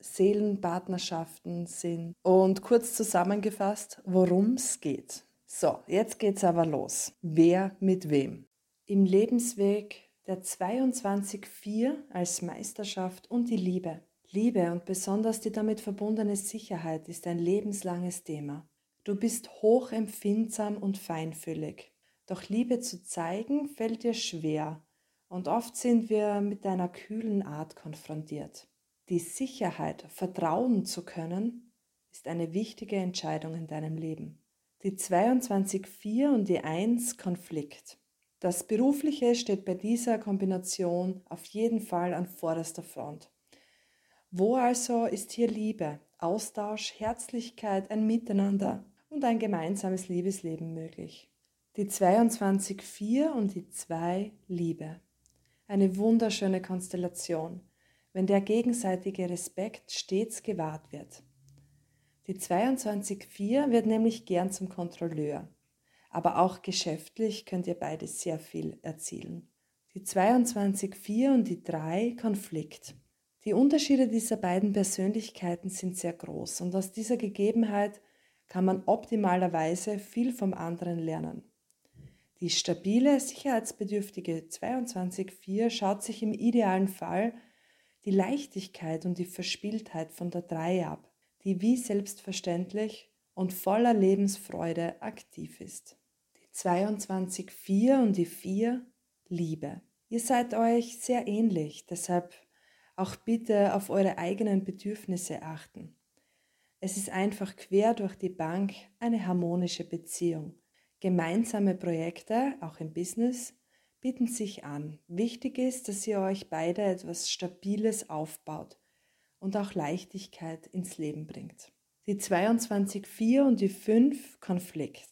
Seelenpartnerschaften sind. Und kurz zusammengefasst, worum es geht. So, jetzt geht's aber los. Wer mit wem? Im Lebensweg der 22.4 als Meisterschaft und die Liebe. Liebe und besonders die damit verbundene Sicherheit ist ein lebenslanges Thema. Du bist hochempfindsam und feinfühlig. Doch Liebe zu zeigen fällt dir schwer und oft sind wir mit deiner kühlen Art konfrontiert. Die Sicherheit, vertrauen zu können, ist eine wichtige Entscheidung in deinem Leben. Die 22.4 und die 1 Konflikt. Das Berufliche steht bei dieser Kombination auf jeden Fall an vorderster Front. Wo also ist hier Liebe, Austausch, Herzlichkeit, ein Miteinander und ein gemeinsames Liebesleben möglich? Die 22.4 und die 2 Liebe. Eine wunderschöne Konstellation wenn der gegenseitige Respekt stets gewahrt wird. Die 22.4 wird nämlich gern zum Kontrolleur, aber auch geschäftlich könnt ihr beide sehr viel erzielen. Die 22.4 und die 3 Konflikt. Die Unterschiede dieser beiden Persönlichkeiten sind sehr groß und aus dieser Gegebenheit kann man optimalerweise viel vom anderen lernen. Die stabile, sicherheitsbedürftige 22.4 schaut sich im idealen Fall die Leichtigkeit und die Verspieltheit von der Drei ab, die wie selbstverständlich und voller Lebensfreude aktiv ist. Die 22.4 und die 4 Liebe. Ihr seid euch sehr ähnlich, deshalb auch bitte auf eure eigenen Bedürfnisse achten. Es ist einfach quer durch die Bank eine harmonische Beziehung. Gemeinsame Projekte, auch im Business, bieten sich an. Wichtig ist, dass ihr euch beide etwas Stabiles aufbaut und auch Leichtigkeit ins Leben bringt. Die 22.4 und die 5 Konflikt.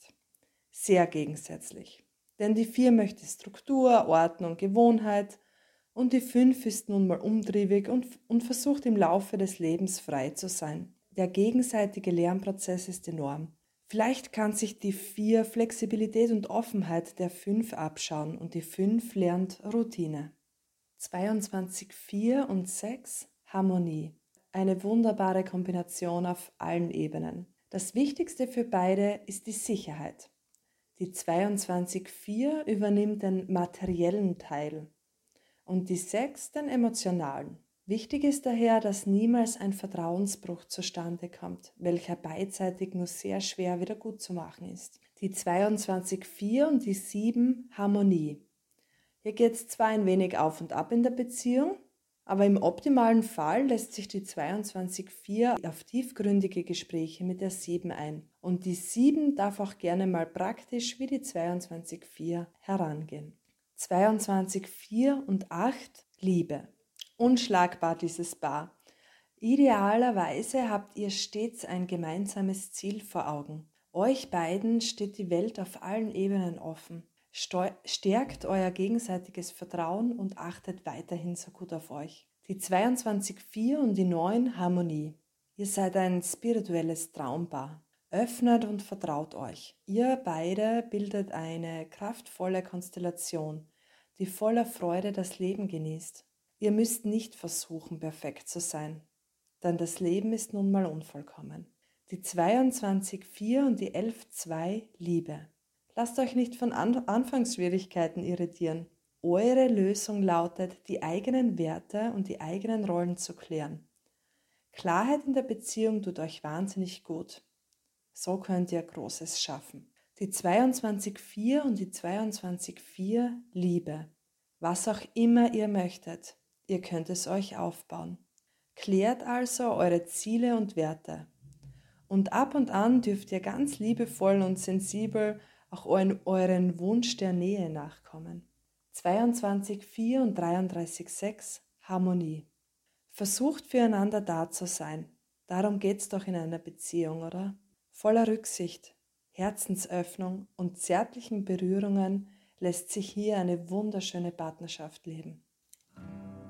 Sehr gegensätzlich. Denn die 4 möchte Struktur, Ordnung, Gewohnheit und die 5 ist nun mal umtriebig und, und versucht im Laufe des Lebens frei zu sein. Der gegenseitige Lernprozess ist enorm. Vielleicht kann sich die vier Flexibilität und Offenheit der fünf abschauen und die fünf lernt Routine. 22, 4 und 6 Harmonie. Eine wunderbare Kombination auf allen Ebenen. Das Wichtigste für beide ist die Sicherheit. Die 22.4 übernimmt den materiellen Teil und die 6 den emotionalen. Wichtig ist daher, dass niemals ein Vertrauensbruch zustande kommt, welcher beidseitig nur sehr schwer wieder gut zu machen ist. Die 22.4 und die 7 Harmonie. Hier geht es zwar ein wenig auf und ab in der Beziehung, aber im optimalen Fall lässt sich die 22.4 auf tiefgründige Gespräche mit der 7 ein. Und die 7 darf auch gerne mal praktisch wie die 22.4 herangehen. 22.4 und 8 Liebe unschlagbar, dieses Paar. Idealerweise habt ihr stets ein gemeinsames Ziel vor Augen. Euch beiden steht die Welt auf allen Ebenen offen. Stärkt euer gegenseitiges Vertrauen und achtet weiterhin so gut auf euch. Die 22.4 und die 9 Harmonie. Ihr seid ein spirituelles Traumpaar. Öffnet und vertraut euch. Ihr beide bildet eine kraftvolle Konstellation, die voller Freude das Leben genießt. Ihr müsst nicht versuchen, perfekt zu sein, denn das Leben ist nun mal unvollkommen. Die 22.4 und die 11.2 Liebe. Lasst euch nicht von An Anfangsschwierigkeiten irritieren. Eure Lösung lautet, die eigenen Werte und die eigenen Rollen zu klären. Klarheit in der Beziehung tut euch wahnsinnig gut. So könnt ihr Großes schaffen. Die 22.4 und die 22.4 Liebe. Was auch immer ihr möchtet, ihr könnt es euch aufbauen. Klärt also eure Ziele und Werte. Und ab und an dürft ihr ganz liebevoll und sensibel auch euren Wunsch der Nähe nachkommen. 22.4 und 33.6 Harmonie. Versucht füreinander da zu sein. Darum geht's doch in einer Beziehung, oder? Voller Rücksicht, Herzensöffnung und zärtlichen Berührungen lässt sich hier eine wunderschöne Partnerschaft leben.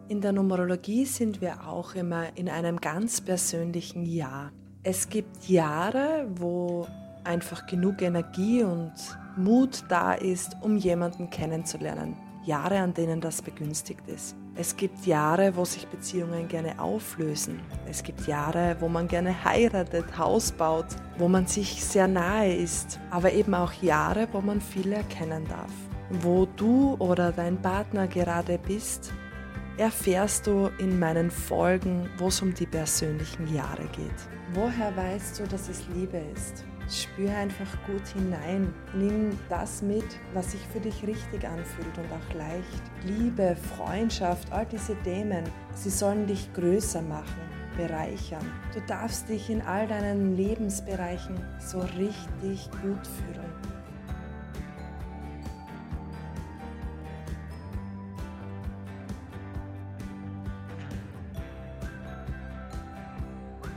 In der Numerologie sind wir auch immer in einem ganz persönlichen Jahr. Es gibt Jahre, wo einfach genug Energie und Mut da ist, um jemanden kennenzulernen. Jahre, an denen das begünstigt ist. Es gibt Jahre, wo sich Beziehungen gerne auflösen. Es gibt Jahre, wo man gerne heiratet, Haus baut, wo man sich sehr nahe ist. Aber eben auch Jahre, wo man viel erkennen darf. Wo du oder dein Partner gerade bist, erfährst du in meinen Folgen, wo es um die persönlichen Jahre geht. Woher weißt du, dass es Liebe ist? Spür einfach gut hinein. Nimm das mit, was sich für dich richtig anfühlt und auch leicht. Liebe, Freundschaft, all diese Themen, sie sollen dich größer machen, bereichern. Du darfst dich in all deinen Lebensbereichen so richtig gut fühlen.